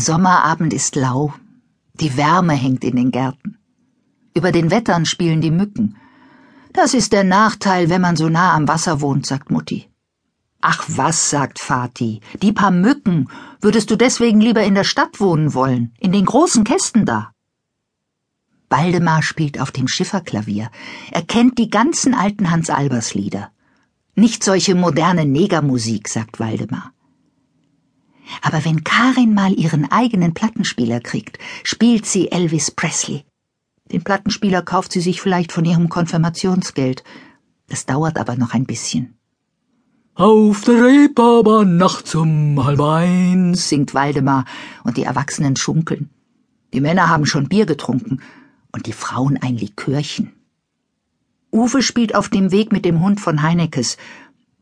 Der Sommerabend ist lau. Die Wärme hängt in den Gärten. Über den Wettern spielen die Mücken. Das ist der Nachteil, wenn man so nah am Wasser wohnt, sagt Mutti. Ach was, sagt Vati, die paar Mücken. Würdest du deswegen lieber in der Stadt wohnen wollen, in den großen Kästen da? Waldemar spielt auf dem Schifferklavier. Er kennt die ganzen alten Hans Albers Lieder. Nicht solche moderne Negermusik, sagt Waldemar. Aber wenn Karin mal ihren eigenen Plattenspieler kriegt, spielt sie Elvis Presley. Den Plattenspieler kauft sie sich vielleicht von ihrem Konfirmationsgeld. Das dauert aber noch ein bisschen. Auf der Reeperbahn nachts um halb eins, singt Waldemar, und die Erwachsenen schunkeln. Die Männer haben schon Bier getrunken und die Frauen ein Likörchen. Uwe spielt auf dem Weg mit dem Hund von Heinekes.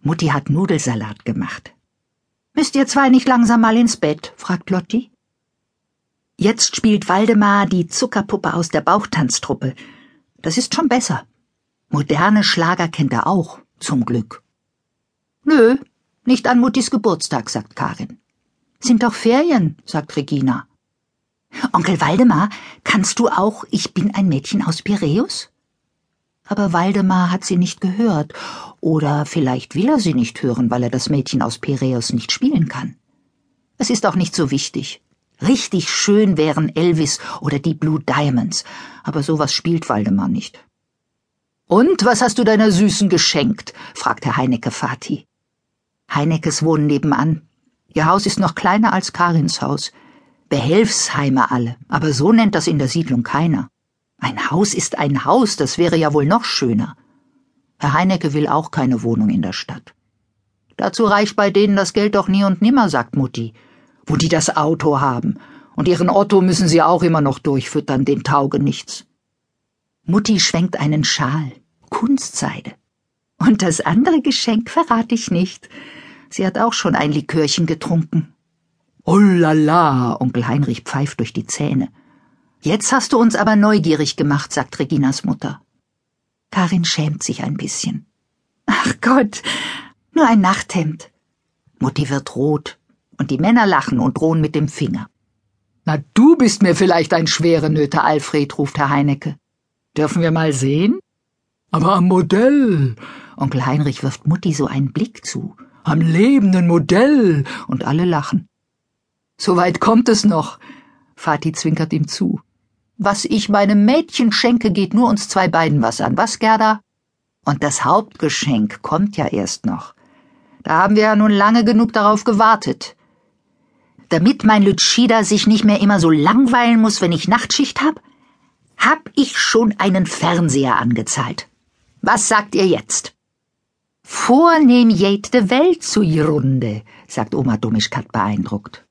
Mutti hat Nudelsalat gemacht. Müsst ihr zwei nicht langsam mal ins Bett? fragt Lotti. Jetzt spielt Waldemar die Zuckerpuppe aus der Bauchtanztruppe. Das ist schon besser. Moderne Schlager kennt er auch, zum Glück. Nö, nicht an Muttis Geburtstag, sagt Karin. Sind doch Ferien, sagt Regina. Onkel Waldemar, kannst du auch Ich bin ein Mädchen aus Piräus? Aber Waldemar hat sie nicht gehört, oder vielleicht will er sie nicht hören, weil er das Mädchen aus Piräus nicht spielen kann. Es ist auch nicht so wichtig. Richtig schön wären Elvis oder die Blue Diamonds, aber sowas spielt Waldemar nicht. Und was hast du deiner Süßen geschenkt? fragte Heinecke Fati. Heineckes wohnen nebenan. Ihr Haus ist noch kleiner als Karins Haus. Behelfsheime alle, aber so nennt das in der Siedlung keiner. Ein Haus ist ein Haus, das wäre ja wohl noch schöner. Herr Heinecke will auch keine Wohnung in der Stadt. Dazu reicht bei denen das Geld doch nie und nimmer, sagt Mutti wo die das Auto haben. Und ihren Otto müssen sie auch immer noch durchfüttern, den tauge nichts. Mutti schwenkt einen Schal, Kunstseide. Und das andere Geschenk verrate ich nicht. Sie hat auch schon ein Likörchen getrunken. Oh la la, Onkel Heinrich pfeift durch die Zähne. Jetzt hast du uns aber neugierig gemacht, sagt Reginas Mutter. Karin schämt sich ein bisschen. Ach Gott, nur ein Nachthemd. Mutti wird rot und die Männer lachen und drohen mit dem Finger. Na, du bist mir vielleicht ein schwere Nöte, Alfred, ruft Herr Heinecke. Dürfen wir mal sehen? Aber am Modell. Onkel Heinrich wirft Mutti so einen Blick zu. Am lebenden Modell. Und alle lachen. So weit kommt es noch. Vati zwinkert ihm zu. Was ich meinem Mädchen schenke, geht nur uns zwei beiden was an. Was, Gerda? Und das Hauptgeschenk kommt ja erst noch. Da haben wir ja nun lange genug darauf gewartet damit mein Lütschida sich nicht mehr immer so langweilen muss, wenn ich Nachtschicht hab, hab ich schon einen Fernseher angezahlt. Was sagt ihr jetzt? Vornehm jät de Welt zu ihr Runde, sagt Oma Domischkat beeindruckt.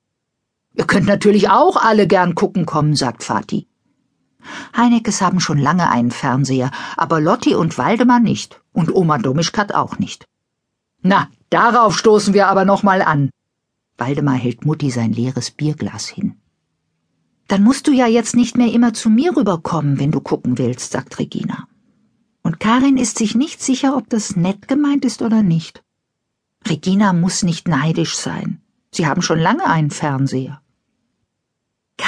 Ihr könnt natürlich auch alle gern gucken kommen, sagt Vati. Heinekes haben schon lange einen Fernseher, aber Lotti und Waldemar nicht und Oma Domischkat auch nicht. Na, darauf stoßen wir aber noch mal an, Waldemar hält Mutti sein leeres Bierglas hin. Dann musst du ja jetzt nicht mehr immer zu mir rüberkommen, wenn du gucken willst, sagt Regina. Und Karin ist sich nicht sicher, ob das nett gemeint ist oder nicht. Regina muss nicht neidisch sein. Sie haben schon lange einen Fernseher.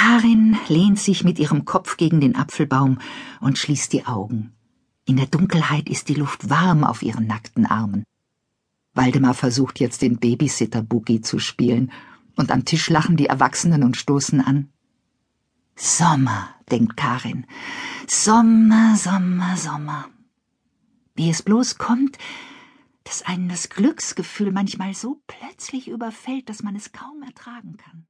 Karin lehnt sich mit ihrem Kopf gegen den Apfelbaum und schließt die Augen. In der Dunkelheit ist die Luft warm auf ihren nackten Armen. Waldemar versucht jetzt den Babysitter-Boogie zu spielen, und am Tisch lachen die Erwachsenen und stoßen an. Sommer, denkt Karin. Sommer, Sommer, Sommer. Wie es bloß kommt, dass einen das Glücksgefühl manchmal so plötzlich überfällt, dass man es kaum ertragen kann.